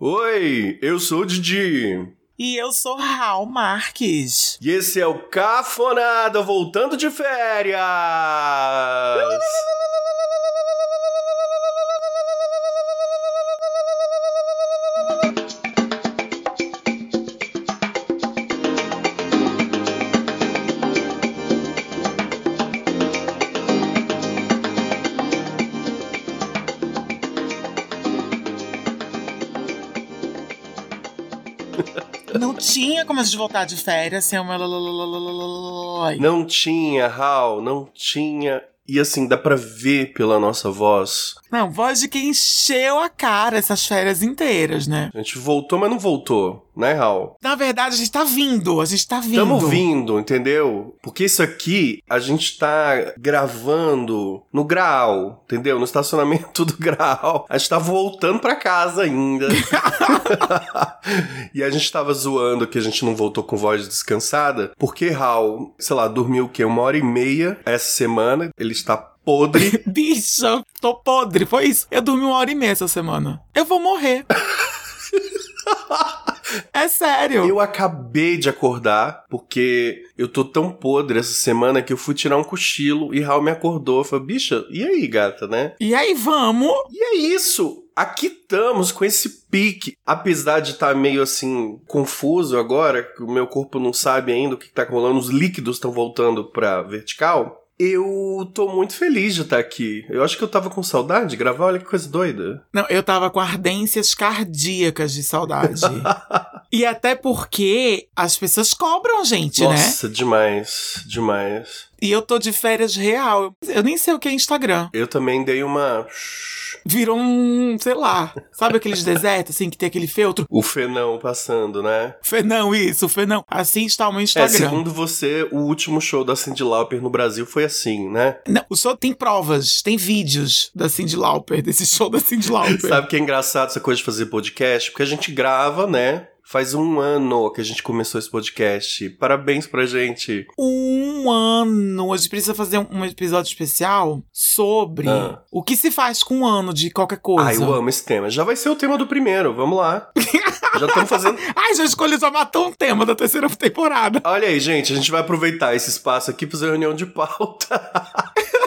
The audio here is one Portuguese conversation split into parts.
Oi, eu sou o Didi. E eu sou Raul Marques. E esse é o Cafonada voltando de férias. Tinha como a gente voltar de férias sem uma. Não tinha, Hal, não tinha. E assim, dá pra ver pela nossa voz. Não, voz de quem encheu a cara essas férias inteiras, né? A gente voltou, mas não voltou, né, Raul? Na verdade, a gente tá vindo, a gente tá vindo. Tamo vindo, entendeu? Porque isso aqui a gente tá gravando no Graal, entendeu? No estacionamento do Graal. A gente tá voltando pra casa ainda. e a gente tava zoando que a gente não voltou com voz descansada, porque Raul, sei lá, dormiu o quê? Uma hora e meia essa semana. Ele está podre. Bicha, tô podre, foi isso. Eu dormi uma hora e meia essa semana. Eu vou morrer. É sério. Eu acabei de acordar, porque eu tô tão podre essa semana que eu fui tirar um cochilo e Raul me acordou. Falei, bicha, e aí, gata, né? E aí, vamos? E é isso. Aqui estamos com esse pique. Apesar de estar tá meio assim confuso agora, que o meu corpo não sabe ainda o que tá rolando, os líquidos estão voltando pra vertical. Eu tô muito feliz de estar aqui. Eu acho que eu tava com saudade de gravar, olha que coisa doida. Não, eu tava com ardências cardíacas de saudade. e até porque as pessoas cobram a gente, Nossa, né? Nossa, demais, demais. E eu tô de férias real. Eu nem sei o que é Instagram. Eu também dei uma virou um, sei lá, sabe aqueles desertos assim que tem aquele feltro? O fenão passando, né? Fenão, isso, o fenão. Assim está o meu Instagram. É, segundo você, o último show da Cyndi Lauper no Brasil foi assim, né? Não, o show tem provas, tem vídeos da Cyndi Lauper, desse show da Cyndi Lauper. sabe que é engraçado essa coisa de fazer podcast? Porque a gente grava, né? Faz um ano que a gente começou esse podcast. Parabéns pra gente. Um ano. A gente precisa fazer um episódio especial sobre ah. o que se faz com um ano de qualquer coisa. Ah, eu amo esse tema. Já vai ser o tema do primeiro. Vamos lá. já estamos fazendo. Ai, já escolhi só matou um tema da terceira temporada. Olha aí, gente. A gente vai aproveitar esse espaço aqui pra fazer reunião de pauta.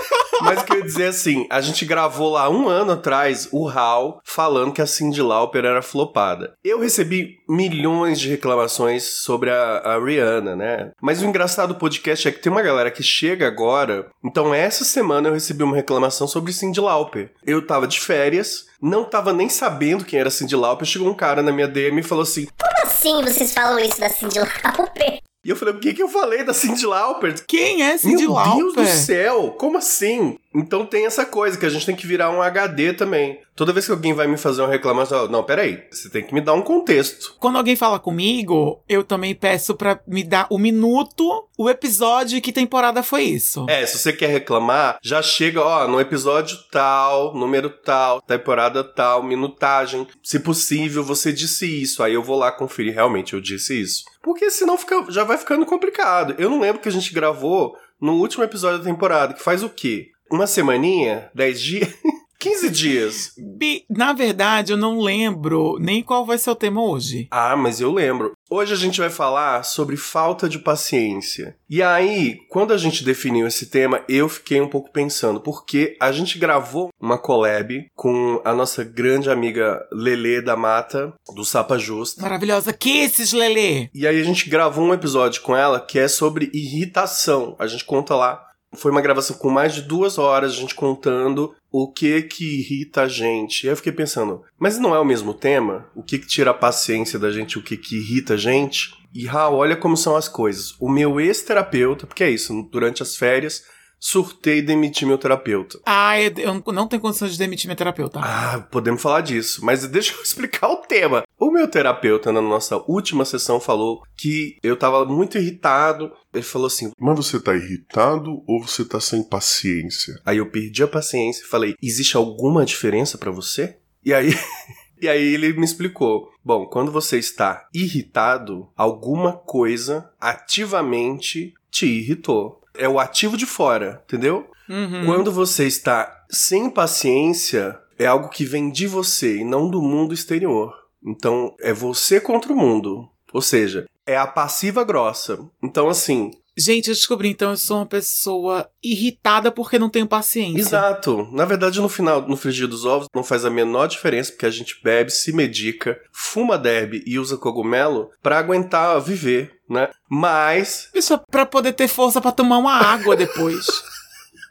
Mas o que eu ia dizer assim, a gente gravou lá um ano atrás o Hal falando que a Cyndi Lauper era flopada. Eu recebi milhões de reclamações sobre a, a Rihanna, né? Mas o engraçado do podcast é que tem uma galera que chega agora. Então, essa semana eu recebi uma reclamação sobre Cyndi Lauper. Eu tava de férias, não tava nem sabendo quem era Cyndi Lauper. Chegou um cara na minha DM e falou assim: Como assim vocês falam isso da Cyndi Lauper? E eu falei, o que que eu falei da Cyndi Lauper? Quem é Cyndi Meu Lauper? Meu Deus do céu, como assim? Então tem essa coisa que a gente tem que virar um HD também. Toda vez que alguém vai me fazer uma reclamação, não, peraí, você tem que me dar um contexto. Quando alguém fala comigo, eu também peço para me dar o minuto, o episódio e que temporada foi isso. É, se você quer reclamar, já chega, ó, no episódio tal, número tal, temporada tal, minutagem. Se possível, você disse isso. Aí eu vou lá conferir, realmente, eu disse isso. Porque senão fica, já vai ficando complicado. Eu não lembro que a gente gravou no último episódio da temporada, que faz o quê? Uma semaninha? Dez dias? 15 dias. Bi, na verdade, eu não lembro nem qual vai ser o tema hoje. Ah, mas eu lembro. Hoje a gente vai falar sobre falta de paciência. E aí, quando a gente definiu esse tema, eu fiquei um pouco pensando, porque a gente gravou uma collab com a nossa grande amiga Lele da Mata, do Sapa Justa. Maravilhosa. Que esses Lele? E aí a gente gravou um episódio com ela que é sobre irritação. A gente conta lá foi uma gravação com mais de duas horas, a gente contando o que que irrita a gente. E eu fiquei pensando, mas não é o mesmo tema? O que que tira a paciência da gente, o que que irrita a gente? E Raul, olha como são as coisas. O meu ex-terapeuta, porque é isso, durante as férias, surtei e demiti meu terapeuta. Ah, eu não tenho condições de demitir meu terapeuta. Ah, podemos falar disso, mas deixa eu explicar o tema. O meu terapeuta, na nossa última sessão, falou que eu tava muito irritado. Ele falou assim: Mas você tá irritado ou você tá sem paciência? Aí eu perdi a paciência e falei: Existe alguma diferença para você? E aí. E aí ele me explicou: bom, quando você está irritado, alguma coisa ativamente te irritou é o ativo de fora, entendeu? Uhum. Quando você está sem paciência, é algo que vem de você e não do mundo exterior. Então é você contra o mundo. Ou seja, é a passiva grossa. Então, assim, Gente, eu descobri, então eu sou uma pessoa irritada porque não tenho paciência. Exato. Na verdade, no final, no frigir dos ovos, não faz a menor diferença, porque a gente bebe, se medica, fuma derby e usa cogumelo pra aguentar viver, né? Mas. Isso é pra poder ter força pra tomar uma água depois.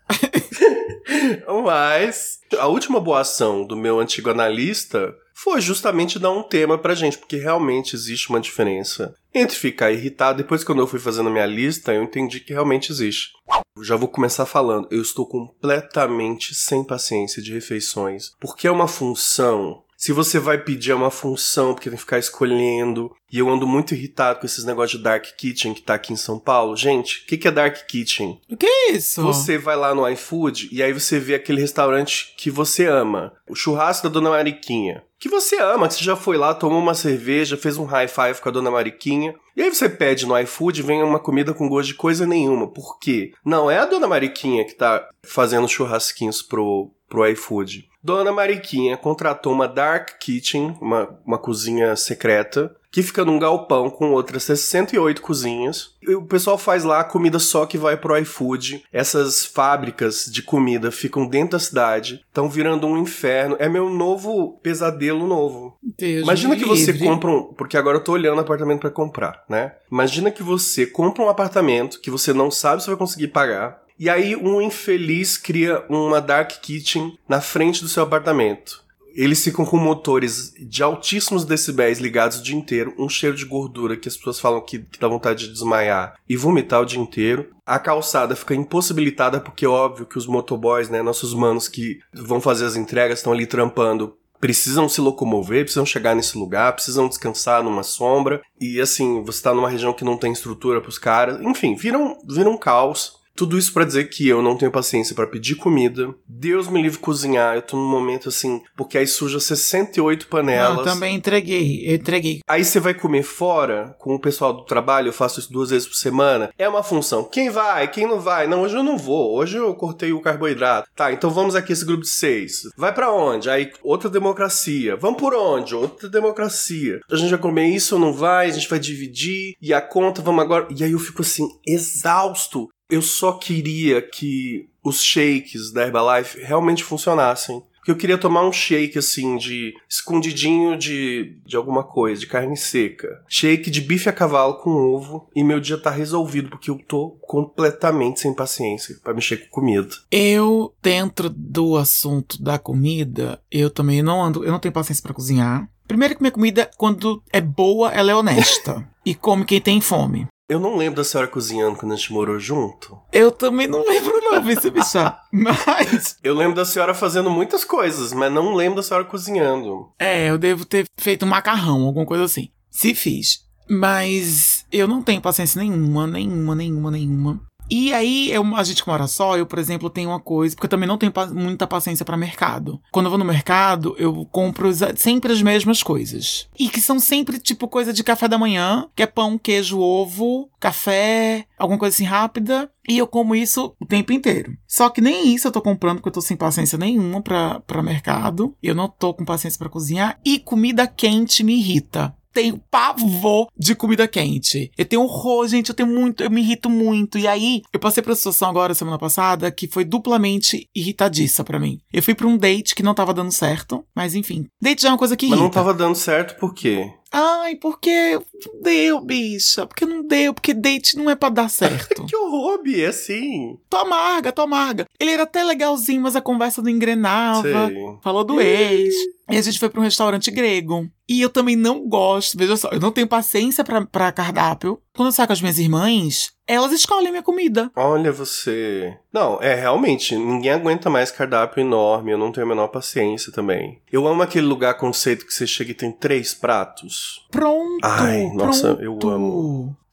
Mas. A última boa ação do meu antigo analista foi justamente dar um tema pra gente, porque realmente existe uma diferença entre ficar irritado. Depois, quando eu fui fazendo a minha lista, eu entendi que realmente existe. Eu já vou começar falando. Eu estou completamente sem paciência de refeições, porque é uma função. Se você vai pedir é uma função, porque tem que ficar escolhendo. E eu ando muito irritado com esses negócios de Dark Kitchen que tá aqui em São Paulo. Gente, o que, que é Dark Kitchen? O que é isso? Você vai lá no iFood e aí você vê aquele restaurante que você ama. O churrasco da Dona Mariquinha. Que você ama, que você já foi lá, tomou uma cerveja, fez um high five com a Dona Mariquinha. E aí você pede no iFood vem uma comida com gosto de coisa nenhuma. Por quê? Não é a Dona Mariquinha que tá fazendo churrasquinhos pro, pro iFood. Dona Mariquinha contratou uma Dark Kitchen, uma, uma cozinha secreta, que fica num galpão com outras 68 cozinhas. E o pessoal faz lá a comida só que vai pro iFood. Essas fábricas de comida ficam dentro da cidade, estão virando um inferno. É meu novo pesadelo novo. Deus Imagina que você livre. compra um. Porque agora eu tô olhando apartamento pra comprar, né? Imagina que você compra um apartamento que você não sabe se vai conseguir pagar. E aí um infeliz cria uma dark kitchen na frente do seu apartamento. Eles ficam com motores de altíssimos decibéis ligados o dia inteiro, um cheiro de gordura que as pessoas falam que, que dá vontade de desmaiar e vomitar o dia inteiro. A calçada fica impossibilitada porque é óbvio que os motoboys, né, nossos manos que vão fazer as entregas estão ali trampando precisam se locomover, precisam chegar nesse lugar, precisam descansar numa sombra. E assim, você tá numa região que não tem estrutura pros caras. Enfim, vira um, vira um caos. Tudo isso pra dizer que eu não tenho paciência pra pedir comida. Deus me livre cozinhar. Eu tô num momento assim, porque aí suja 68 panelas. Eu também entreguei, eu entreguei. Aí você vai comer fora com o pessoal do trabalho, eu faço isso duas vezes por semana. É uma função. Quem vai? Quem não vai? Não, hoje eu não vou. Hoje eu cortei o carboidrato. Tá, então vamos aqui esse grupo de seis. Vai pra onde? Aí outra democracia. Vamos por onde? Outra democracia. A gente vai comer isso ou não vai? A gente vai dividir. E a conta, vamos agora. E aí eu fico assim, exausto. Eu só queria que os shakes da Herbalife realmente funcionassem. Porque eu queria tomar um shake assim de escondidinho de, de alguma coisa, de carne seca. Shake de bife a cavalo com ovo e meu dia tá resolvido porque eu tô completamente sem paciência pra mexer com comida. Eu, dentro do assunto da comida, eu também não ando, eu não tenho paciência pra cozinhar. Primeiro que minha comida, quando é boa, ela é honesta. e come quem tem fome. Eu não lembro da senhora cozinhando quando a gente morou junto. Eu também não lembro não, vice bicha. Mas, Eu lembro da senhora fazendo muitas coisas, mas não lembro da senhora cozinhando. é, eu devo ter feito um macarrão, alguma coisa assim. Se fiz. Mas eu não tenho paciência nenhuma, nenhuma, nenhuma, nenhuma. E aí, eu, a gente que mora só, eu, por exemplo, tenho uma coisa, porque eu também não tenho pa- muita paciência pra mercado. Quando eu vou no mercado, eu compro sempre as mesmas coisas. E que são sempre, tipo, coisa de café da manhã, que é pão, queijo, ovo, café, alguma coisa assim rápida. E eu como isso o tempo inteiro. Só que nem isso eu tô comprando, porque eu tô sem paciência nenhuma pra, pra mercado. Eu não tô com paciência pra cozinhar. E comida quente me irrita tenho pavor de comida quente. Eu tenho horror, gente. Eu tenho muito, eu me irrito muito. E aí, eu passei por uma situação agora, semana passada, que foi duplamente irritadiça pra mim. Eu fui pra um date que não tava dando certo, mas enfim. Date já é uma coisa que Mas irrita. não tava dando certo por quê? Ai, porque não deu, bicha. Porque não deu, porque date não é pra dar certo. Que horror, é assim. tô amarga, tô amarga. Ele era até legalzinho, mas a conversa não engrenava. Sei. Falou do ex. E a gente foi pra um restaurante grego. E eu também não gosto, veja só, eu não tenho paciência pra cardápio. Quando eu saio com as minhas irmãs, elas escolhem minha comida. Olha você. Não, é realmente, ninguém aguenta mais cardápio enorme, eu não tenho a menor paciência também. Eu amo aquele lugar conceito que você chega e tem três pratos. Pronto. Ai, nossa, eu pronto. amo.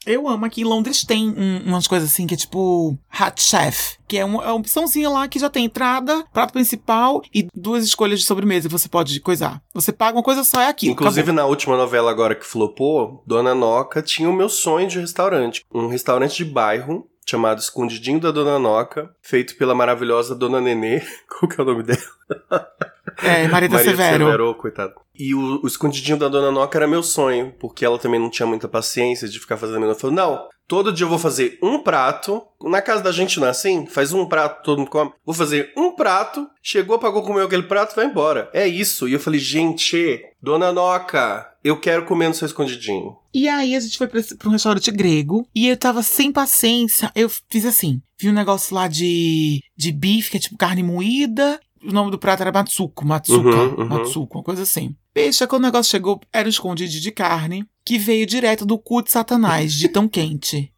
Eu amo. Aqui em Londres tem um- umas coisas assim que é tipo Hot Chef, que é uma, é uma opçãozinha lá que já tem entrada, prato principal e duas escolhas de sobremesa que você pode coisar. Você paga uma coisa só, é aquilo. Inclusive, acabou. na última novela agora que flopou, Dona Noca tinha o meu sonho de restaurante. Um restaurante de bairro chamado Escondidinho da Dona Noca, feito pela maravilhosa Dona Nenê. Qual que é o nome dela? É, Marita Maria Severo. Severo, coitado. E o, o escondidinho da Dona Noca era meu sonho, porque ela também não tinha muita paciência de ficar fazendo. Ela falou: não, todo dia eu vou fazer um prato. Na casa da gente não é assim? Faz um prato, todo mundo come. Vou fazer um prato, chegou, pagou, comeu aquele prato, vai embora. É isso. E eu falei: gente, Dona Noca, eu quero comer no seu escondidinho. E aí a gente foi pra, pra um restaurante grego e eu tava sem paciência. Eu fiz assim: vi um negócio lá de, de bife, que é tipo carne moída. O nome do prato era Matsuko, Matsuka, Uhum, uhum. Matsuko, uma coisa assim. Bicha, quando o negócio chegou, era um escondidinho de carne que veio direto do cu de Satanás, de tão quente.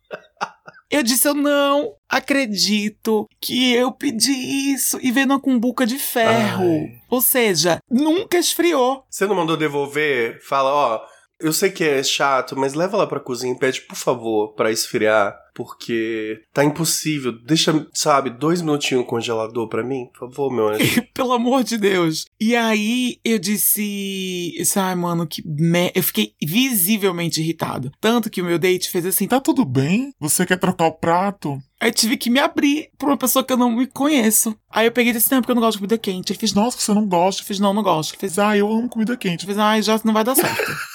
Eu disse, eu não acredito que eu pedi isso e veio numa cumbuca de ferro. Ai. Ou seja, nunca esfriou. Você não mandou devolver? Fala, ó, eu sei que é chato, mas leva lá pra cozinha e pede, por favor, pra esfriar, porque tá impossível. Deixa, sabe, dois minutinhos congelador pra mim, por favor, meu anjo. Pelo amor de Deus. E aí eu disse, ai, mano, que me... Eu fiquei visivelmente irritado. Tanto que o meu date fez assim, tá tudo bem? Você quer trocar o prato? Aí tive que me abrir pra uma pessoa que eu não me conheço. Aí eu peguei e disse, não, porque eu não gosto de comida quente. Ele fez, nossa, você não gosta. eu fiz, não, não gosto. Ele fez, Ah, eu amo comida quente. eu fiz, ai, já não vai dar certo.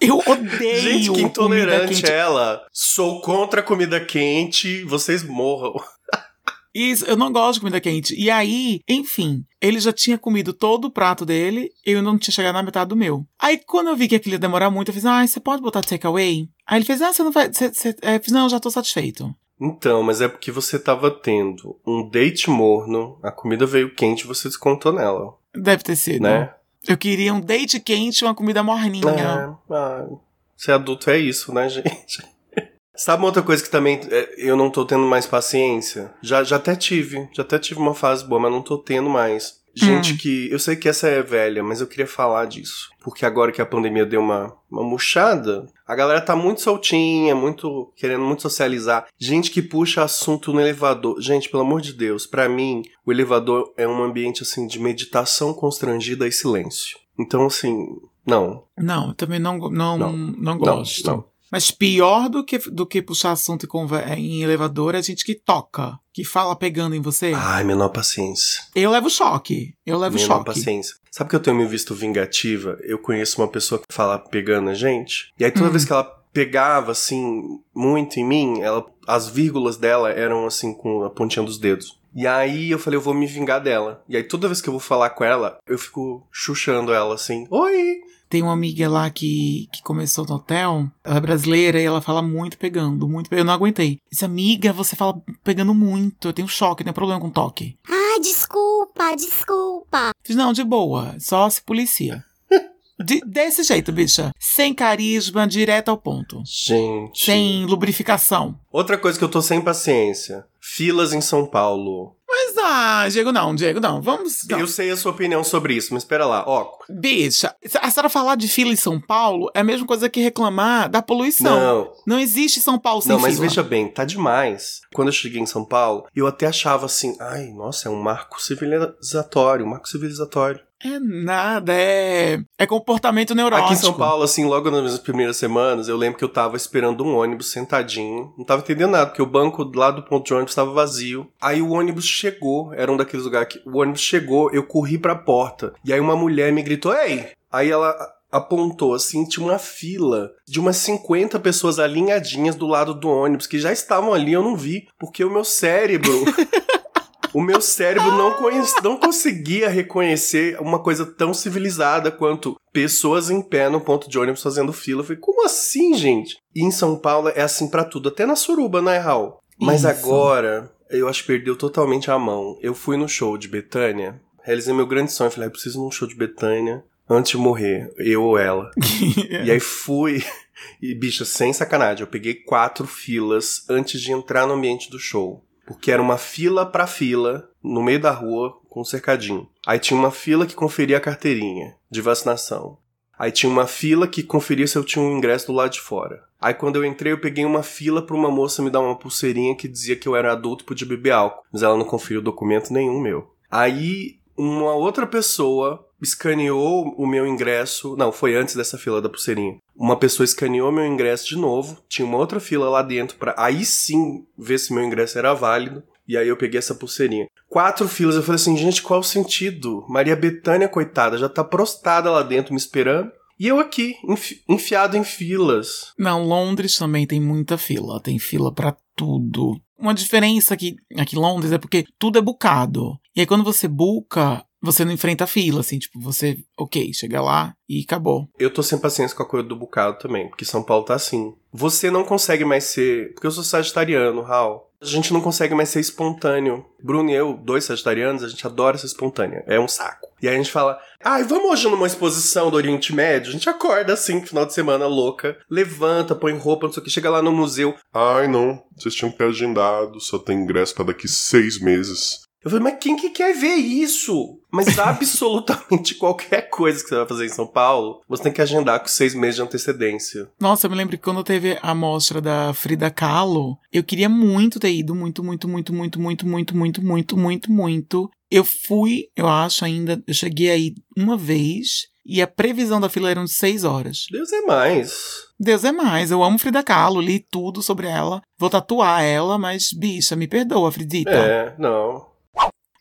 eu odeio Gente, que intolerante ela. Sou contra a comida quente, vocês morram. Isso, eu não gosto de comida quente. E aí, enfim, ele já tinha comido todo o prato dele, eu não tinha chegado na metade do meu. Aí, quando eu vi que aquilo ia demorar muito, eu fiz, ah, você pode botar takeaway? Aí ele fez, ah, você não vai. Você, você... Aí eu fiz, não, já tô satisfeito. Então, mas é porque você tava tendo um date morno, a comida veio quente e você descontou nela, Deve ter sido. né? Eu queria um date quente e uma comida morninha. É, ah, ser adulto é isso, né, gente? Sabe uma outra coisa que também é, eu não tô tendo mais paciência? Já, já até tive, já até tive uma fase boa, mas não tô tendo mais. Gente Hum. que. Eu sei que essa é velha, mas eu queria falar disso. Porque agora que a pandemia deu uma, uma murchada, a galera tá muito soltinha, muito. querendo muito socializar. Gente que puxa assunto no elevador. Gente, pelo amor de Deus, pra mim, o elevador é um ambiente assim de meditação constrangida e silêncio. Então, assim, não. Não, eu também não, não, não, Não, gosto. não. Mas pior do que, do que puxar assunto conver- em elevador é a gente que toca, que fala pegando em você. Ai, menor paciência. Eu levo choque. Eu levo menor choque. paciência. Sabe que eu tenho me visto vingativa? Eu conheço uma pessoa que fala pegando a gente. E aí toda Hum. vez que ela pegava, assim, muito em mim, ela, as vírgulas dela eram, assim, com a pontinha dos dedos. E aí eu falei, eu vou me vingar dela. E aí toda vez que eu vou falar com ela, eu fico chuchando ela, assim, oi! Tem uma amiga lá que, que começou no hotel, ela é brasileira e ela fala muito pegando, muito pegando. Eu não aguentei. Disse, amiga, você fala pegando muito, eu tenho choque, eu tenho problema com toque. Ai, desculpa, desculpa. Não, de boa, só se policia. De- desse jeito, bicha. Sem carisma, direto ao ponto. Gente. Sem lubrificação. Outra coisa que eu tô sem paciência. Filas em São Paulo. Mas, ah, Diego, não, Diego, não. Vamos. Não. Eu sei a sua opinião sobre isso, mas espera lá. Ó, Bicha, a senhora falar de fila em São Paulo é a mesma coisa que reclamar da poluição. não, Não existe São Paulo sem Não, mas fila. veja bem, tá demais. Quando eu cheguei em São Paulo, eu até achava assim, ai, nossa, é um marco civilizatório, um marco civilizatório. É nada, é. É comportamento neurótico. Aqui em São Paulo, assim, logo nas minhas primeiras semanas, eu lembro que eu tava esperando um ônibus sentadinho, não tava entendendo nada, porque o banco lá do ponto de ônibus estava vazio. Aí o ônibus chegou, era um daqueles lugares que o ônibus chegou, eu corri pra porta, e aí uma mulher me gritou, ei! Aí ela apontou assim, tinha uma fila de umas 50 pessoas alinhadinhas do lado do ônibus, que já estavam ali, eu não vi, porque o meu cérebro. O meu cérebro não, não conseguia reconhecer uma coisa tão civilizada quanto pessoas em pé no ponto de ônibus fazendo fila. Eu falei, como assim, gente? E em São Paulo é assim pra tudo, até na suruba, né, Raul? Mas Isso. agora, eu acho que perdeu totalmente a mão. Eu fui no show de Betânia, realizei meu grande sonho. Falei, ah, eu preciso de um show de Betânia antes de morrer, eu ou ela. E aí fui. E, bicha, sem sacanagem, eu peguei quatro filas antes de entrar no ambiente do show. Porque era uma fila pra fila, no meio da rua, com um cercadinho. Aí tinha uma fila que conferia a carteirinha de vacinação. Aí tinha uma fila que conferia se eu tinha um ingresso do lado de fora. Aí quando eu entrei, eu peguei uma fila pra uma moça me dar uma pulseirinha que dizia que eu era adulto e podia beber álcool. Mas ela não conferiu documento nenhum meu. Aí uma outra pessoa escaneou o meu ingresso. Não, foi antes dessa fila da pulseirinha. Uma pessoa escaneou meu ingresso de novo. Tinha uma outra fila lá dentro pra aí sim ver se meu ingresso era válido. E aí eu peguei essa pulseirinha. Quatro filas, eu falei assim, gente, qual o sentido? Maria Bethânia, coitada, já tá prostada lá dentro me esperando. E eu aqui, enfi- enfiado em filas. Não, Londres também tem muita fila. Tem fila pra tudo. Uma diferença aqui, aqui em Londres é porque tudo é bucado. E aí quando você buca, você não enfrenta a fila, assim, tipo, você, ok, chega lá e acabou. Eu tô sem paciência com a coisa do bocado também, porque São Paulo tá assim. Você não consegue mais ser. Porque eu sou sagitariano, Raul. A gente não consegue mais ser espontâneo. Bruno e eu, dois sagitarianos, a gente adora ser espontâneo. É um saco. E aí a gente fala, ai, vamos hoje numa exposição do Oriente Médio? A gente acorda assim, final de semana louca, levanta, põe roupa, não sei o que, chega lá no museu. Ai, não. Vocês tinham que ter agendado. Só tem ingresso pra daqui seis meses. Eu falei, mas quem que quer ver isso? Mas absolutamente qualquer coisa que você vai fazer em São Paulo, você tem que agendar com seis meses de antecedência. Nossa, eu me lembro que quando teve a mostra da Frida Kahlo, eu queria muito ter ido, muito, muito, muito, muito, muito, muito, muito, muito, muito, muito. Eu fui, eu acho ainda, eu cheguei aí uma vez e a previsão da fila eram de seis horas. Deus é mais. Deus é mais, eu amo Frida Kahlo, li tudo sobre ela, vou tatuar ela, mas bicha, me perdoa, Fridita. É, não.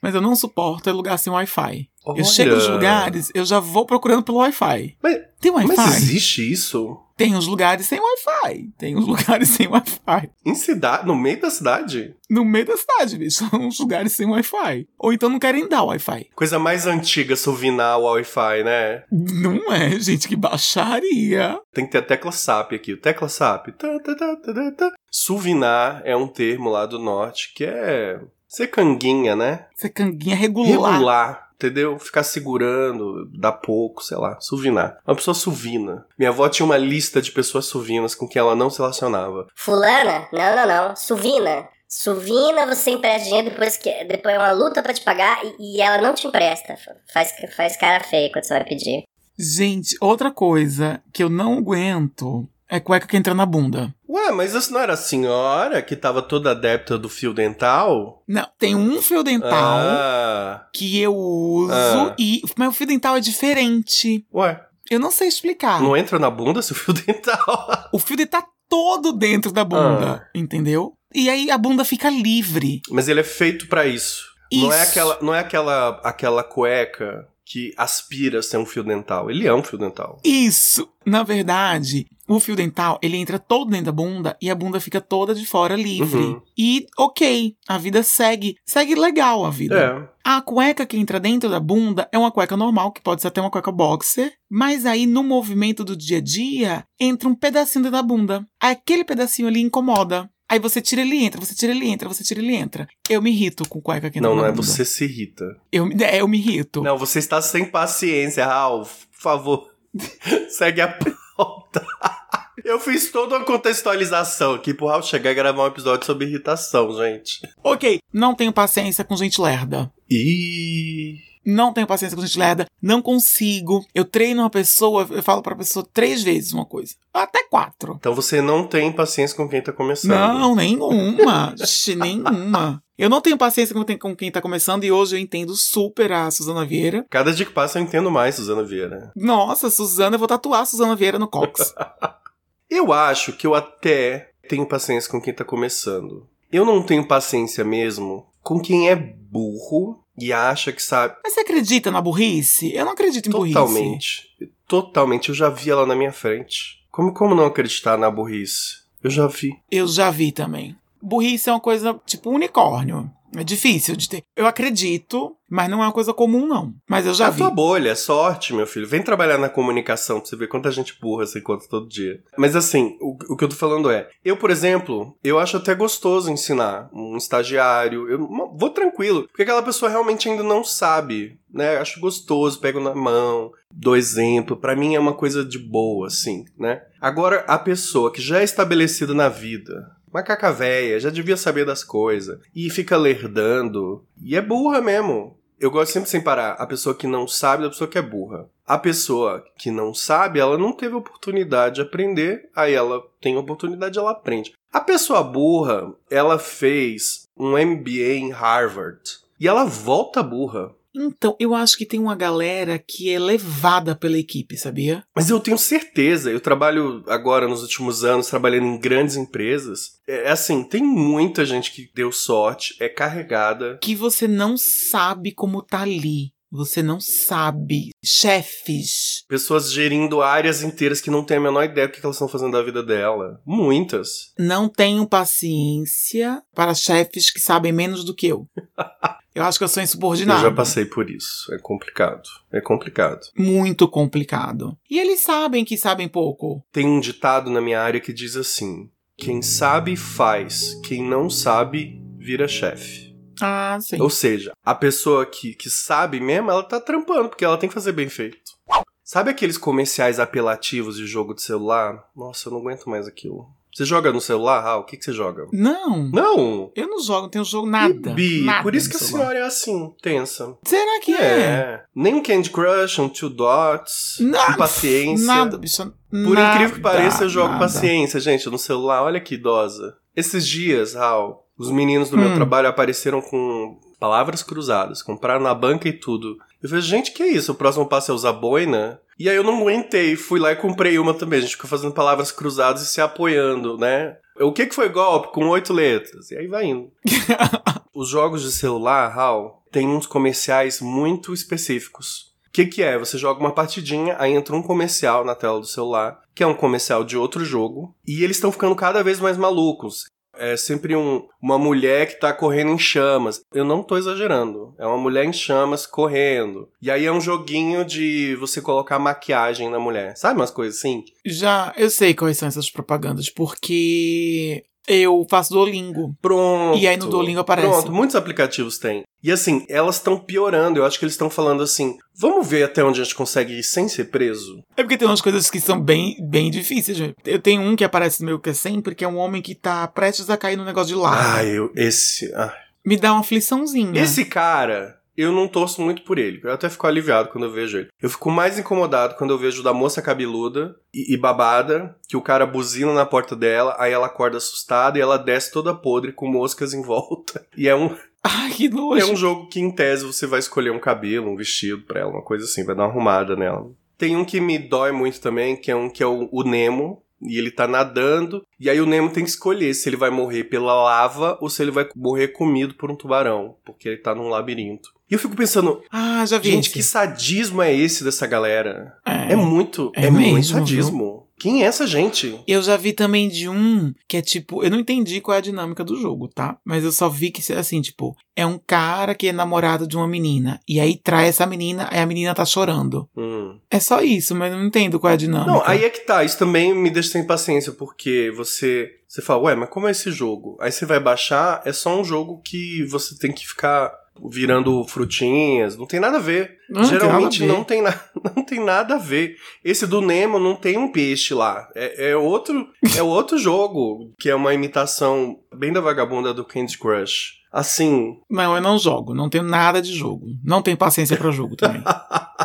Mas eu não suporto é lugar sem Wi-Fi. Eu chego nos lugares, eu já vou procurando pelo Wi-Fi. Mas, Tem Wi-Fi? mas existe isso? Tem uns lugares sem Wi-Fi. Tem uns lugares sem Wi-Fi. Em cidade? No meio da cidade? No meio da cidade, bicho. Uns lugares sem Wi-Fi. Ou então não querem dar Wi-Fi. Coisa mais antiga suvinar o Wi-Fi, né? Não é, gente, que baixaria. Tem que ter a tecla SAP aqui. O tecla SAP. Tá, tá, tá, tá, tá, tá. Suvinar é um termo lá do norte que é ser canguinha, né? Você canguinha regular. Regular. Entendeu? Ficar segurando, dar pouco, sei lá. Suvinar. Uma pessoa suvina. Minha avó tinha uma lista de pessoas suvinas com quem ela não se relacionava. Fulana? Não, não, não. Suvina. Suvina, você empresta dinheiro depois que depois é uma luta pra te pagar e, e ela não te empresta. Faz, faz cara feia quando você vai pedir. Gente, outra coisa que eu não aguento é cueca que entra na bunda. Ué, mas isso não era a senhora que tava toda adepta do fio dental? Não, tem um fio dental Ah. que eu uso Ah. e. Mas o fio dental é diferente. Ué, Eu não sei explicar. não entra na bunda seu fio dental? O fio dental tá todo dentro da bunda, Ah. entendeu? E aí a bunda fica livre. Mas ele é feito pra isso. Não é Isso. aquela, não é aquela, aquela cueca que aspira a ser um fio dental. Ele é um fio dental. Isso! Na verdade, o fio dental, ele entra todo dentro da bunda e a bunda fica toda de fora livre. Uhum. E ok, a vida segue. Segue legal a vida. É. A cueca que entra dentro da bunda é uma cueca normal, que pode ser até uma cueca boxer, mas aí no movimento do dia a dia entra um pedacinho dentro da bunda. Aquele pedacinho ali incomoda. Aí você tira ele e entra, você tira ele e entra, você tira ele e entra. Eu me irrito com cueca que entra Não, não é você se irrita. Eu, me- é, eu me irrito. Não, você está sem paciência, Ralph. Por favor, segue a pauta. Eu fiz toda uma contextualização aqui pro Ralph chegar e gravar um episódio sobre irritação, gente. Ok, não tenho paciência com gente lerda. E Não tenho paciência com gente lerda. Não consigo. Eu treino uma pessoa, eu falo pra pessoa três vezes uma coisa. Até quatro. então você não tem paciência com quem tá começando. Não, nenhuma. Nenhuma. Eu não tenho paciência com, com quem tá começando e hoje eu entendo super a Suzana Vieira. Cada dia que passa eu entendo mais, Suzana Vieira. Nossa, Suzana, eu vou tatuar a Suzana Vieira no cox. Eu acho que eu até tenho paciência com quem tá começando. Eu não tenho paciência mesmo com quem é burro e acha que sabe Mas você acredita na burrice? Eu não acredito em burrice. totalmente. Totalmente. Eu já vi ela na minha frente. Como, como não acreditar na burrice? Eu já vi. Eu já vi também. Burrice é uma coisa tipo unicórnio. É difícil de ter. Eu acredito, mas não é uma coisa comum, não. Mas eu já a vi. tua bolha, é sorte, meu filho. Vem trabalhar na comunicação pra você ver quanta gente burra você encontra todo dia. Mas assim, o, o que eu tô falando é, eu, por exemplo, eu acho até gostoso ensinar um estagiário. Eu vou tranquilo, porque aquela pessoa realmente ainda não sabe, né? Eu acho gostoso, pego na mão, dou exemplo. Pra mim é uma coisa de boa, assim, né? Agora, a pessoa que já é estabelecida na vida, macaca véia, já devia saber das coisas, e fica lerdando, e é burra mesmo. Eu gosto sempre sem parar. A pessoa que não sabe da pessoa que é burra. A pessoa que não sabe, ela não teve oportunidade de aprender, aí ela tem oportunidade, ela aprende. A pessoa burra, ela fez um MBA em Harvard. E ela volta burra. Então, eu acho que tem uma galera que é levada pela equipe, sabia? Mas eu tenho certeza, eu trabalho agora nos últimos anos trabalhando em grandes empresas. É assim, tem muita gente que deu sorte, é carregada. Que você não sabe como tá ali. Você não sabe. Chefes. Pessoas gerindo áreas inteiras que não têm a menor ideia do que elas estão fazendo da vida dela. Muitas. Não tenho paciência para chefes que sabem menos do que eu. Eu acho que eu sou insubordinado. Eu já passei por isso. É complicado. É complicado. Muito complicado. E eles sabem que sabem pouco. Tem um ditado na minha área que diz assim: quem sabe faz, quem não sabe vira chefe. Ah, sim. Ou seja, a pessoa que, que sabe mesmo, ela tá trampando, porque ela tem que fazer bem feito. Sabe aqueles comerciais apelativos de jogo de celular? Nossa, eu não aguento mais aquilo. Você joga no celular, Raul? O que, que você joga? Não. Não! Eu não jogo, não tenho jogo nada. Bi, nada por isso que a celular. senhora é assim, tensa. Será que é? É. Nem um Candy Crush, um Two Dots, Nada. um Paciência. Nada, bicho. Por nada, incrível que pareça, eu jogo nada. paciência, gente, no celular. Olha que idosa. Esses dias, Raul, os meninos do Hum. meu trabalho apareceram com palavras cruzadas, compraram na banca e tudo. Eu falei, gente, que é isso? O próximo passo é usar boina? E aí eu não aguentei, fui lá e comprei uma também. A gente ficou fazendo palavras cruzadas e se apoiando, né? O que que foi golpe? Com oito letras. E aí vai indo. Os jogos de celular, Raul, tem uns comerciais muito específicos. O que, que é? Você joga uma partidinha, aí entra um comercial na tela do celular, que é um comercial de outro jogo, e eles estão ficando cada vez mais malucos. É sempre um- uma mulher que tá correndo em chamas. Eu não tô exagerando. É uma mulher em chamas correndo. E aí é um joguinho de você colocar maquiagem na mulher. Sabe umas coisas assim? Já, eu sei quais são essas propagandas, porque eu faço Duolingo. Pronto. E aí no Duolingo aparece. Pronto, muitos aplicativos têm. E assim, elas estão piorando. Eu acho que eles estão falando assim: vamos ver até onde a gente consegue ir sem ser preso? É porque tem umas coisas que são bem, bem difíceis. gente. Eu tenho um que aparece no meu que é sempre, que é um homem que tá prestes a cair no negócio de lava. Ah, eu. Esse. ah. Me dá uma afliçãozinha. Esse cara. Eu não torço muito por ele. Eu até fico aliviado quando eu vejo ele. Eu fico mais incomodado quando eu vejo da moça cabeluda e, e babada, que o cara buzina na porta dela, aí ela acorda assustada e ela desce toda podre com moscas em volta. E é um, Ai, que nojo. É um jogo que, em tese, você vai escolher um cabelo, um vestido pra ela, uma coisa assim, vai dar uma arrumada nela. Tem um que me dói muito também, que é um que é o, o Nemo, e ele tá nadando, e aí o Nemo tem que escolher se ele vai morrer pela lava ou se ele vai morrer comido por um tubarão, porque ele tá num labirinto. E eu fico pensando, Ah, já vi. gente, esse. que sadismo é esse dessa galera? É. É muito, É é, muito mesmo, sadismo. Quem é essa gente? Eu já vi também de um que é tipo, eu não entendi qual é a dinâmica do jogo, tá? Mas eu só vi que assim, tipo, é um cara que é namorado de uma menina e aí trai essa menina, aí a menina tá chorando. Hum. É só isso, mas eu não entendo qual é a dinâmica. Não, aí é que tá. Isso também me deixa sem paciência, porque você, você fala, ué, mas como é esse jogo? Aí você vai baixar, é só um jogo que você tem que ficar virando frutinhas, não tem nada a ver. Não, tem Geralmente a ver. não tem, na, não tem nada a ver. Esse do Nemo não tem um peixe lá. É, é outro é outro jogo, que é uma imitação bem da vagabunda do Candy Crush. Assim, Não, eu não jogo, não tenho nada de jogo. Não tenho paciência pra jogo também.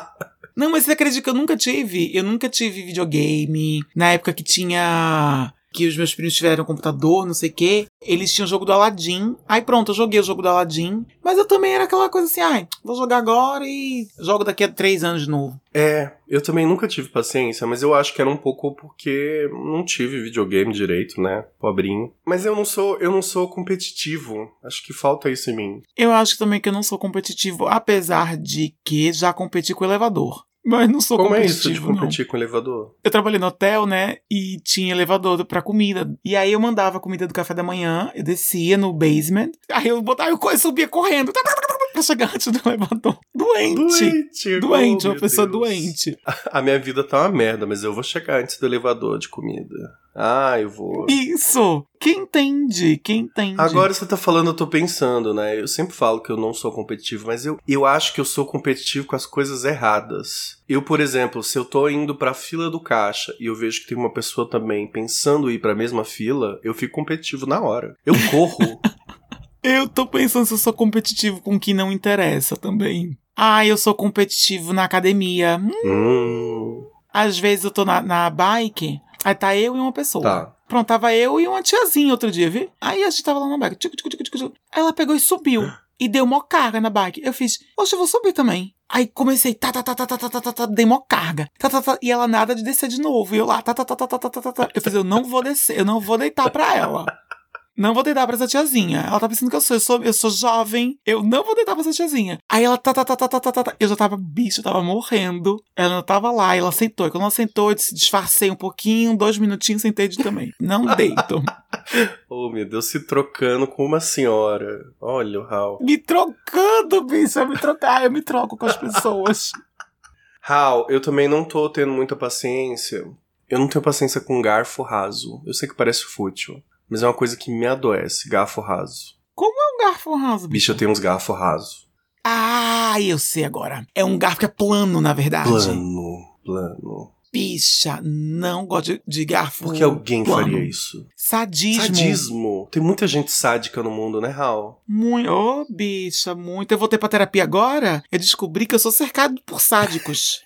Não, mas você acredita que eu nunca tive? Eu nunca tive videogame. Na época que tinha. Que os meus primos tiveram computador, não sei o quê. Eles tinham o jogo do Aladdin. Aí pronto, eu joguei o jogo do Aladdin. Mas eu também era aquela coisa assim, ai, vou jogar agora e jogo daqui a três anos de novo. É, eu também nunca tive paciência, mas eu acho que era um pouco porque não tive videogame direito, né? Pobrinho. Mas eu não sou, eu não sou competitivo. Acho que falta isso em mim. Eu acho também que eu não sou competitivo, apesar de que já competi com o elevador. Mas não sou Como é isso de não. competir com elevador? Eu trabalhei no hotel, né? E tinha elevador pra comida. E aí eu mandava a comida do café da manhã, eu descia no basement. Aí eu botava, eu subia correndo pra chegar antes do elevador. Doente. Doente, Doente, oh, uma pessoa Deus. doente. A minha vida tá uma merda, mas eu vou chegar antes do elevador de comida. Ah, eu vou. Isso! Quem entende? Quem entende? Agora você tá falando, eu tô pensando, né? Eu sempre falo que eu não sou competitivo, mas eu, eu acho que eu sou competitivo com as coisas erradas. Eu, por exemplo, se eu tô indo pra fila do caixa e eu vejo que tem uma pessoa também pensando em ir pra mesma fila, eu fico competitivo na hora. Eu corro. Eu tô pensando se eu sou competitivo com o que não interessa também. Ah, eu sou competitivo na academia. Hum, hum, às vezes eu tô na, na bike, aí tá eu e uma pessoa. tá. Pronto, tava eu e uma tiazinha outro dia, viu? Aí a gente tava lá na bike. Tchuc, tchuc, tchuc. Aí ela pegou e subiu. e deu mó carga na bike. Eu fiz, poxa, eu vou subir também. Aí comecei, tá, tá, tá, tá, tá, tá, tá, tá, tá, dei mó carga. Tá, tá, tá, e ela nada de descer de novo. E eu lá, tá, tá, tá, tá, tá, tá, tá, tá, tá. Eu fiz, eu não vou descer, eu não vou deitar pra ela. Não vou deitar pra essa tiazinha. Ela tá pensando que eu sou, eu sou, eu sou jovem. Eu não vou deitar pra essa tiazinha. Aí ela tá, tá, tá, tá, tá, tá, tá, tá. Eu já tava, bicho, eu tava morrendo. Ela não tava lá, ela sentou. E quando ela sentou, eu disfarcei um pouquinho, dois minutinhos, sentei de também. Não deito. Oh, meu Deus, se trocando com uma senhora. Olha o Hal. me trocando, bicho. Eu me trocar, eu me troco com as pessoas. Hal, eu também não tô tendo muita paciência. Eu não tenho paciência com garfo raso. Eu sei que parece fútil, mas é uma coisa que me adoece, garfo raso. Como é um garfo raso, Bicho, eu tenho uns garfo raso. Ah, eu sei agora. É um garfo que é plano, na verdade. Plano, plano. Bicha, não gosto de, garfo. Por que alguém plano. faria isso? Sadismo. Sadismo. Tem muita gente sádica no mundo, né, Hal? Muito. Ô, bicha, muito. Eu voltei pra terapia agora. Eu descobri que eu sou cercado por sádicos.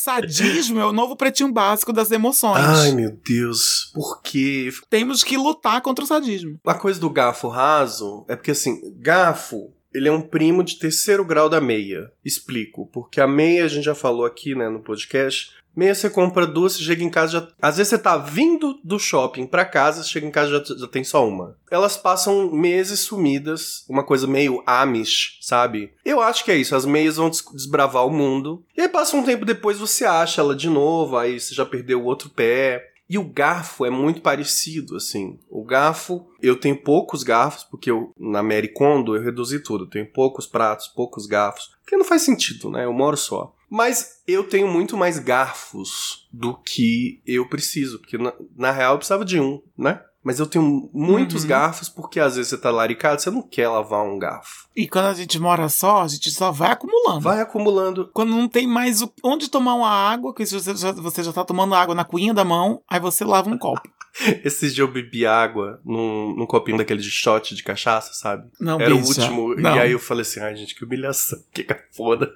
Sadismo é o novo pretinho básico das emoções. Ai, meu Deus. Por quê? Temos que lutar contra o sadismo. A coisa do garfo raso é porque, assim, garfo, ele é um primo de terceiro grau da meia. Explico. Porque a meia, a gente já falou aqui, né, no podcast. Meia você compra duas, você chega em casa já. Às vezes você tá vindo do shopping pra casa, chega em casa já, já tem só uma. Elas passam meses sumidas, uma coisa meio Amish, sabe? Eu acho que é isso, as meias vão des- desbravar o mundo. E aí passa um tempo depois você acha ela de novo, aí você já perdeu o outro pé. E o garfo é muito parecido, assim. O garfo, eu tenho poucos garfos, porque eu, na Mary Kondo eu reduzi tudo. Eu tenho poucos pratos, poucos garfos. Porque não faz sentido, né? Eu moro só. Mas eu tenho muito mais garfos do que eu preciso. Porque na, na real eu precisava de um, né? Mas eu tenho muitos Uhum. garfos porque às vezes você tá laricado, você não quer lavar um garfo. E quando a gente mora só, a gente só vai acumulando. Vai acumulando. Quando não tem mais o- onde tomar uma água, que você já, você já tá tomando água na cuinha da mão, aí você lava um copo. Esses dias eu bebi água num, num copinho daquele de shot de cachaça, sabe? Não, Era o bicha, último. Não, E aí eu falei assim, ai gente, que humilhação, que foda.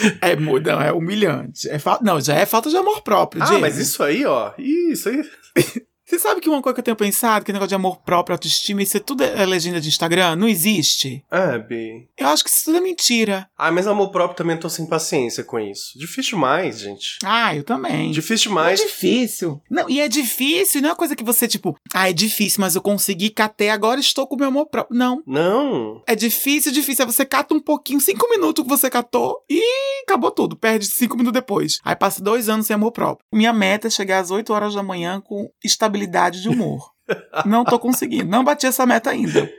é, não, é humilhante. É fa- Não, já é falta de amor próprio, Ah, mas isso aí, ó. Isso aí. Você sabe que uma coisa que eu tenho pensado, que negócio de amor próprio, autoestima, isso é tudo é legenda de Instagram? Não existe. É, Bi. Eu acho que isso tudo é mentira. Ah, mas amor próprio também eu tô sem paciência com isso. Difícil demais, gente. Ah, eu também. Difícil Não é demais. difícil. Não, e é difícil, não é uma coisa que você, tipo, ah, é difícil, mas eu consegui, catei, agora estou com o meu amor próprio. Não. Não. É difícil, difícil. Aí você cata um pouquinho, cinco minutos que você catou e acabou tudo. Perde cinco minutos depois. Aí passa dois anos sem amor próprio. Minha meta é chegar às 8 horas da manhã com estabilidade de humor. não tô conseguindo. Não bati essa meta ainda.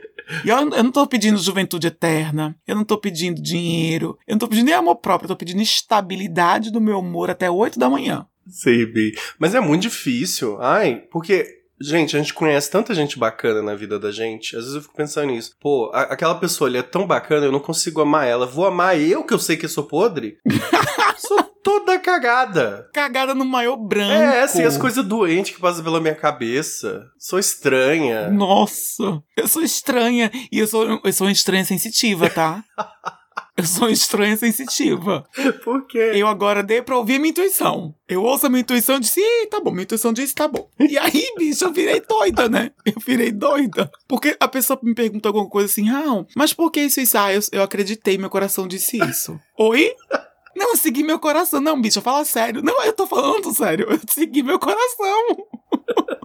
E eu, eu não tô pedindo juventude eterna. Eu não tô pedindo dinheiro. Eu não tô pedindo nem amor próprio. Eu tô pedindo estabilidade do meu humor até 8 da manhã. Sei. Mas é muito difícil. Ai, porque. Gente, a gente conhece tanta gente bacana na vida da gente. Às vezes eu fico pensando nisso. Pô, a- aquela pessoa ali é tão bacana, eu não consigo amar ela. Vou amar eu, que eu sei que eu sou podre? sou toda cagada. Cagada no maior branco. É, assim, as coisas doentes que passam pela minha cabeça. Sou estranha. Nossa, eu sou estranha. E eu sou, eu sou uma estranha sensitiva, tá? Eu sou uma estranha sensitiva. Por quê? Eu agora dei pra ouvir minha intuição. Eu ouço a minha intuição e disse, Ih, tá bom, minha intuição disse, tá bom. E aí, bicho, eu virei doida, né? Eu virei doida. Porque a pessoa me pergunta alguma coisa assim, Raul, mas por que isso isso? Ah, eu, eu acreditei, meu coração disse isso. Oi? Não, eu segui meu coração. Não, bicho, fala sério. Não, eu tô falando sério. Eu segui meu coração.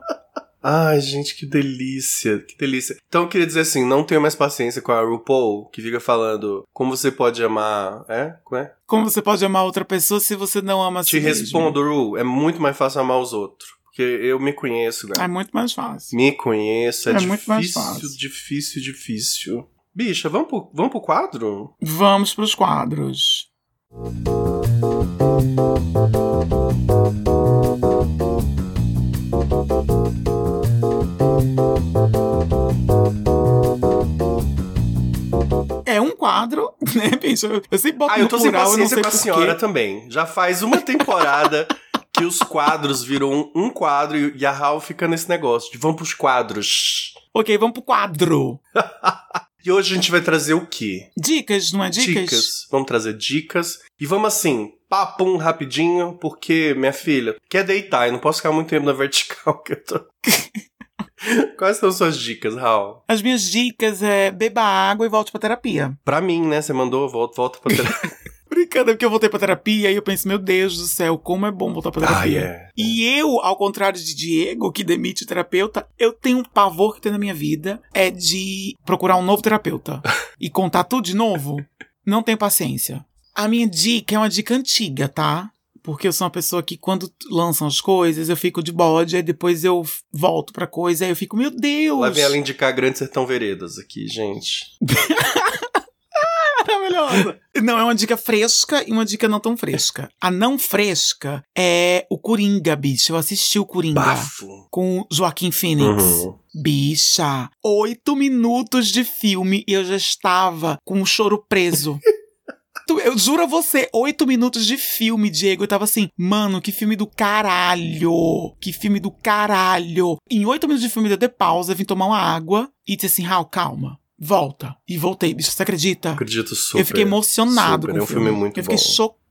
Ai, gente, que delícia, que delícia. Então eu queria dizer assim, não tenho mais paciência com a RuPaul, que fica falando como você pode amar, é? Como é? Como você pode amar outra pessoa se você não ama a si Te mesmo? respondo, Ru, é muito mais fácil amar os outros. Porque eu me conheço, É cara. muito mais fácil. Me conheço, é, É difícil, muito mais fácil. difícil, difícil. Bicha, vamos pro, vamos pro quadro? Vamos pros quadros. É né, bicho? Eu, eu sempre boto Ah, eu tô sem plural, não paciência com a senhora também. Já faz uma temporada que os quadros viram um, um quadro e e a Hal fica nesse negócio de vamos pros quadros. Ok, vamos pro quadro. E hoje a gente vai trazer o quê? Dicas, não é dicas? Vamos trazer dicas. E vamos assim, papum rapidinho, porque, minha filha, quer deitar e não posso ficar muito tempo na vertical que eu tô. Quais são suas dicas, Raul? As minhas dicas é beba água e volte pra terapia. Pra mim, né? Você mandou, volta, volta pra terapia. Brincando, porque eu voltei pra terapia e eu penso, meu Deus do céu, como é bom voltar pra ah, terapia. é. E eu, ao contrário de Diego, que demite o terapeuta, eu tenho um pavor que tem na minha vida, é de procurar um novo terapeuta e contar tudo de novo. Não tenho paciência. A minha dica é uma dica antiga, tá? Porque eu sou uma pessoa que quando lançam as coisas, eu fico de bode, aí depois eu volto pra coisa, aí eu fico, meu Deus! Lá vem ela indicar Grande Sertão Veredas aqui, gente. Maravilhosa. Não, é uma dica fresca e uma dica não tão fresca. A não fresca é o Coringa, bicho. Eu assisti o Coringa Bafo. com Joaquim Phoenix. Uhum. Bicha, oito minutos de filme e eu já estava com o choro preso. Tu- Eu juro a você, oito minutos de filme, Diego. Eu tava assim, mano, que filme do caralho. Que filme do caralho. Em oito minutos de filme, eu dei pausa, vim tomar uma água e disse assim, Raul, calma. Volta. E voltei, bicho. Você acredita? Acredito super. eu fiquei emocionado super. com É o um filme muito Eu fiquei bom. chocado.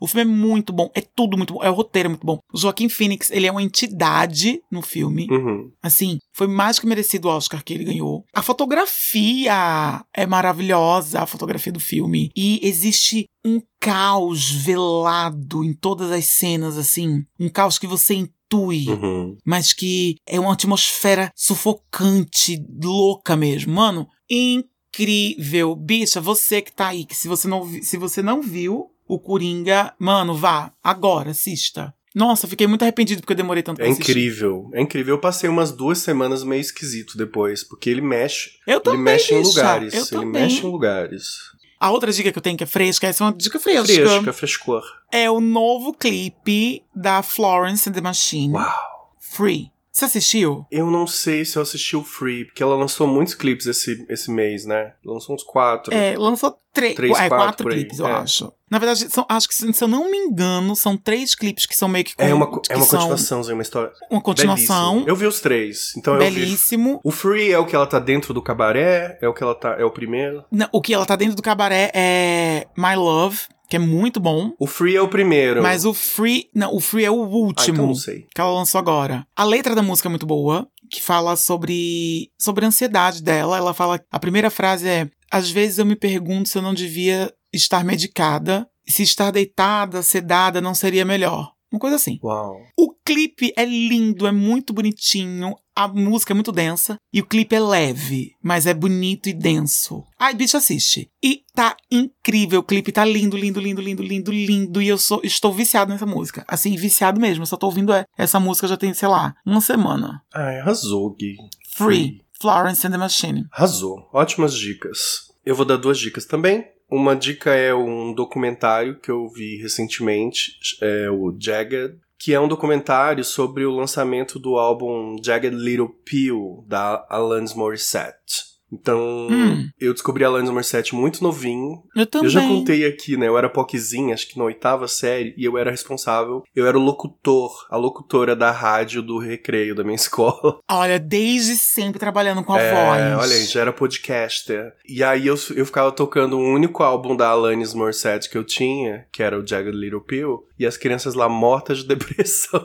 O filme é muito bom. É tudo muito bom. É o roteiro é muito bom. O Joaquim Phoenix, ele é uma entidade no filme. Uhum. Assim, foi mais que merecido o Oscar que ele ganhou. A fotografia é maravilhosa, a fotografia do filme. E existe um caos velado em todas as cenas, assim. Um caos que você intui, Uhum. mas que é uma atmosfera sufocante, louca mesmo. Mano, incrível. Bicha, você que tá aí, que se você não, se você não viu o Coringa, mano, vá, agora, assista. Nossa, fiquei muito arrependido porque eu demorei tanto É pra assistir. incrível. É incrível. Eu passei umas duas semanas meio esquisito depois, porque ele mexe. Eu também, ele mexe em lugares. Ele também. mexe em lugares. A outra dica que eu tenho que é fresca, essa é uma dica fresca. Fresca, frescor. É o novo clipe da Florence and the Machine, Uau. Free. Você assistiu? Eu não sei se eu assisti o Free, porque ela lançou muitos clipes esse, esse mês, né? Lançou uns quatro. É, lançou três, Três, é, quatro clipes, eu é. acho. Na verdade, são, acho que, se eu não me engano, são três clipes que são meio que. É uma, é uma continuação, é uma história. Uma continuação. Belíssimo. Eu vi os três, então belíssimo. O Free é o que ela tá dentro do cabaré, é o que ela tá. É o primeiro. Não, o que ela tá dentro do cabaré é My Love, que é muito bom. O Free é o primeiro. Mas o Free. Não, o Free é o Ah, último. então não sei. que ela lançou agora. A letra da música é muito boa, que fala sobre sobre a ansiedade dela. Ela fala, a primeira frase é: "Às vezes eu me pergunto se eu não devia estar medicada, se estar deitada, sedada não seria melhor". Uma coisa assim. Uau. O clipe é lindo, é muito bonitinho, a música é muito densa e o clipe é leve, mas é bonito e denso. Ai, bicho, assiste. E tá incrível, o clipe tá lindo, lindo, lindo, lindo, lindo, lindo e eu sou, estou viciado nessa música. Assim, viciado mesmo, eu só tô ouvindo é, essa música já tem, sei lá, uma semana. Ai, arrasou, Gui. Free, Florence and the Machine. Arrasou. Ótimas dicas. Eu vou dar duas dicas também. Uma dica é um documentário que eu vi recentemente, é o Jagged, que é um documentário sobre o lançamento do álbum Jagged Little Pill da Alanis Morissette. Então, Hum. eu descobri a Alanis Morissette muito novinho. Eu também. Eu já contei aqui, né? Eu era poquezinha, acho que na oitava série, e eu era responsável. Eu era o locutor, a locutora da rádio do recreio da minha escola. Olha, desde sempre trabalhando com a É, voz. olha já era podcaster. E aí eu, eu ficava tocando o único álbum da Alanis Morissette que eu tinha, que era o Jagged Little Pill, e as crianças lá mortas de depressão.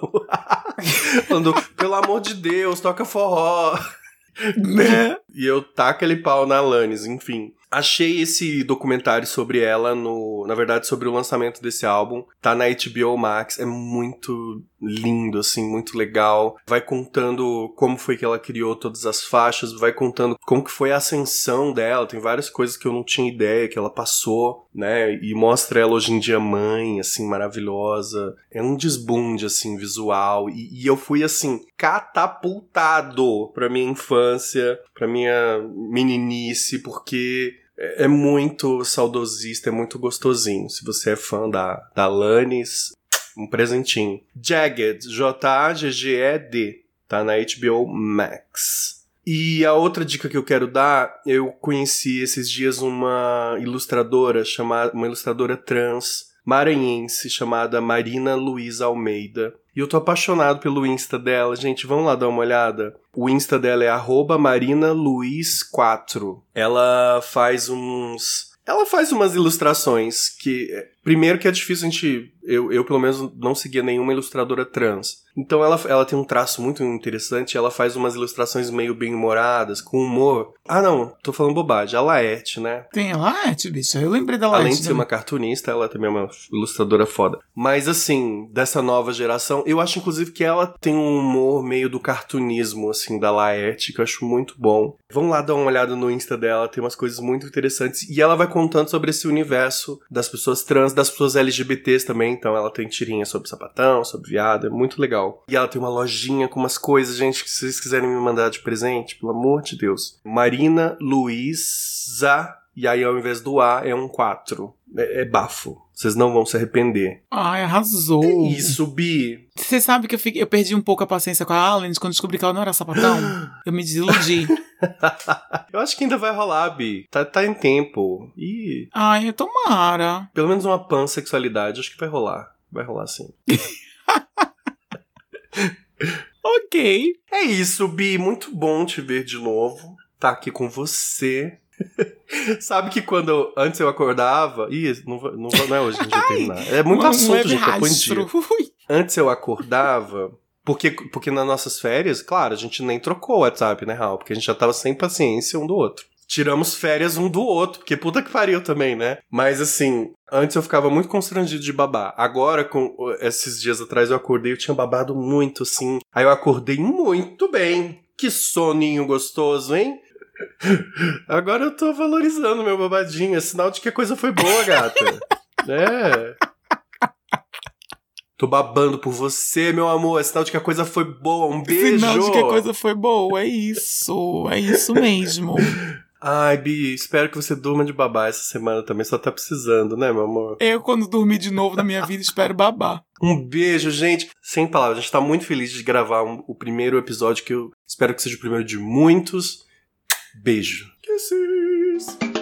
Falando, pelo amor de Deus, toca forró. Né? E eu taco aquele pau na Alanis, enfim. Achei esse documentário sobre ela no, na verdade, sobre o lançamento desse álbum. Tá na HBO Max, é muito lindo assim, muito legal. Vai contando como foi que ela criou todas as faixas, vai contando como que foi a ascensão dela. Tem várias coisas que eu não tinha ideia que ela passou, né? E mostra ela hoje em dia mãe, assim, maravilhosa. É um desbunde assim visual e, e eu fui assim catapultado pra minha infância, pra minha meninice, porque é é muito saudosista, é muito gostosinho. Se você é fã da, da Alanis, um presentinho. Jagged, J-A-G-G-E-D, tá na HBO Max. E a outra dica que eu quero dar, eu conheci esses dias uma ilustradora chamada, uma ilustradora trans maranhense chamada Marina Luiza Almeida. E eu tô apaixonado pelo Insta dela. Gente, vamos lá dar uma olhada. O Insta dela é arroba marinaluiz4. Ela faz uns... Ela faz umas ilustrações que Primeiro que é difícil a gente. Eu, eu, pelo menos, não seguia nenhuma ilustradora trans. Então ela, ela tem um traço muito interessante, ela faz umas ilustrações meio bem-humoradas, com humor. Ah, não, tô falando bobagem. A Laerte, né? Tem a Laerte, bicho. Eu lembrei da Laerte. Além de ser uma cartunista, ela também é uma ilustradora foda. Mas assim, dessa nova geração, eu acho inclusive que ela tem um humor meio do cartunismo, assim, da Laerte, que eu acho muito bom. Vamos lá dar uma olhada no Insta dela, tem umas coisas muito interessantes. E ela vai contando sobre esse universo das pessoas trans, das pessoas LGBTs também. Então ela tem tirinha sobre sapatão, sobre viado, é muito legal. E ela tem uma lojinha com umas coisas, gente, que se vocês quiserem me mandar de presente, pelo amor de Deus. Marina Luiza. E aí, ao invés do A, é um 4. É, é bafo. Vocês não vão se arrepender. Ai, arrasou. É isso, Bi. Você sabe que eu, fiquei, eu perdi um pouco a paciência com a Alan quando descobri que ela não era sapatão. eu me desiludi. eu acho que ainda vai rolar, Bi. Tá, tá em tempo. E. Ai, tomara. Pelo menos uma pansexualidade, acho que vai rolar. Vai rolar sim. ok. É isso, Bi. Muito bom te ver de novo. Tá aqui com você. Sabe que quando antes eu acordava. Ih, não, não, não é hoje que a gente vai terminar. É muito assunto, gente. Põe dia. Antes eu acordava. Porque, porque nas nossas férias, claro, a gente nem trocou o WhatsApp, né, Raul? Porque a gente já tava sem paciência um do outro tiramos férias um do outro, porque puta que pariu também, né? Mas assim, antes eu ficava muito constrangido de babar. Agora, com esses dias atrás eu acordei, eu tinha babado muito, assim. Aí eu acordei muito bem. Que soninho gostoso, hein? Agora eu tô valorizando meu babadinho. É sinal de que a coisa foi boa, gata. é. Tô babando por você, meu amor. É sinal de que a coisa foi boa. Um beijo. Sinal de que a coisa foi boa. É isso. É isso mesmo. Ai, Bi, espero que você durma de babar essa semana também. Só tá precisando, né, meu amor? Eu, quando dormir de novo na minha vida, espero babar. Um beijo, gente. Sem palavras, a gente tá muito feliz de gravar um, o primeiro episódio que eu espero que seja o primeiro de muitos. Beijo. Kisses.